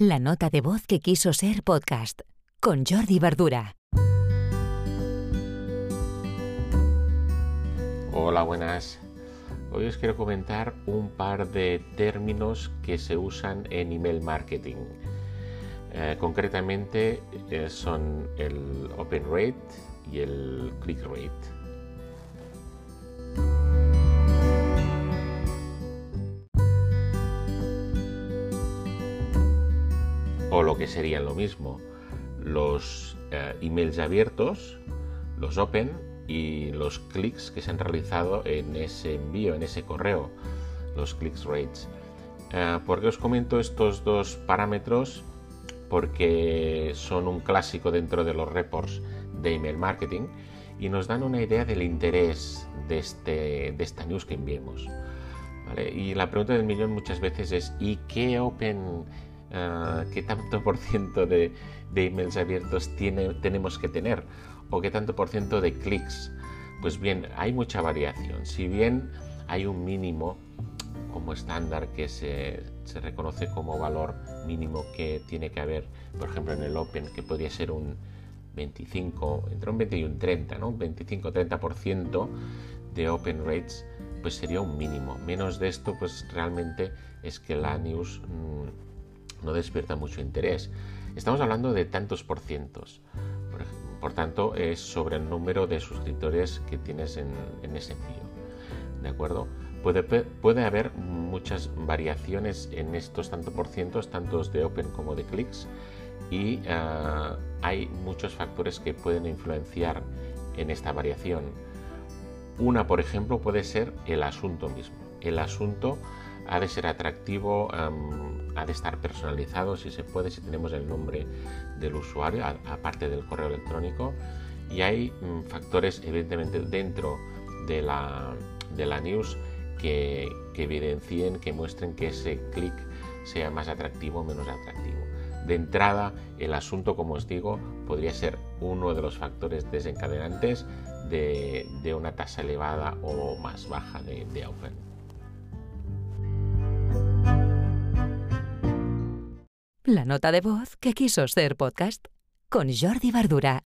La nota de voz que quiso ser podcast con Jordi Verdura. Hola, buenas. Hoy os quiero comentar un par de términos que se usan en email marketing. Eh, concretamente eh, son el open rate y el click rate. O lo que serían lo mismo, los eh, emails abiertos, los open y los clics que se han realizado en ese envío, en ese correo, los clicks rates. Eh, ¿Por qué os comento estos dos parámetros? Porque son un clásico dentro de los reports de email marketing y nos dan una idea del interés de, este, de esta news que enviemos. Y la pregunta del millón muchas veces es ¿y qué open Ah, qué tanto por ciento de, emails abiertos tiene, tenemos que tener o qué tanto por ciento de clics. Pues bien, hay mucha variación. Si bien hay un mínimo como estándar que se, se, reconoce como valor mínimo que tiene que haber, por ejemplo, en el Open, que podría ser un 25, entre un 20 y un 30, ¿no? Un 25-30% de Open Rates, pues sería un mínimo. Menos de esto, pues realmente es que la news mm, no despierta mucho interés. Estamos hablando de tantos por cientos. Por, tanto, es sobre el número de suscriptores que tienes en, ese envío. ¿De acuerdo? Puede, puede, haber muchas variaciones en estos tantos por cientos, tantos de open como de clics, y ah, hay muchos factores que pueden influenciar en esta variación. Una, por ejemplo, puede ser el asunto mismo. El asunto ha de ser atractivo, ha de estar personalizado si se puede, si tenemos el nombre del usuario, aparte del correo electrónico. Y hay mm, factores, evidentemente, dentro de la, de la news que, que evidencien, que muestren que ese clic sea más atractivo o menos atractivo. De entrada, el asunto, como os digo, podría ser uno de los factores desencadenantes de, de una tasa elevada o más baja de, de open. La nota de voz que quiso ser podcast con Jordi Verdura.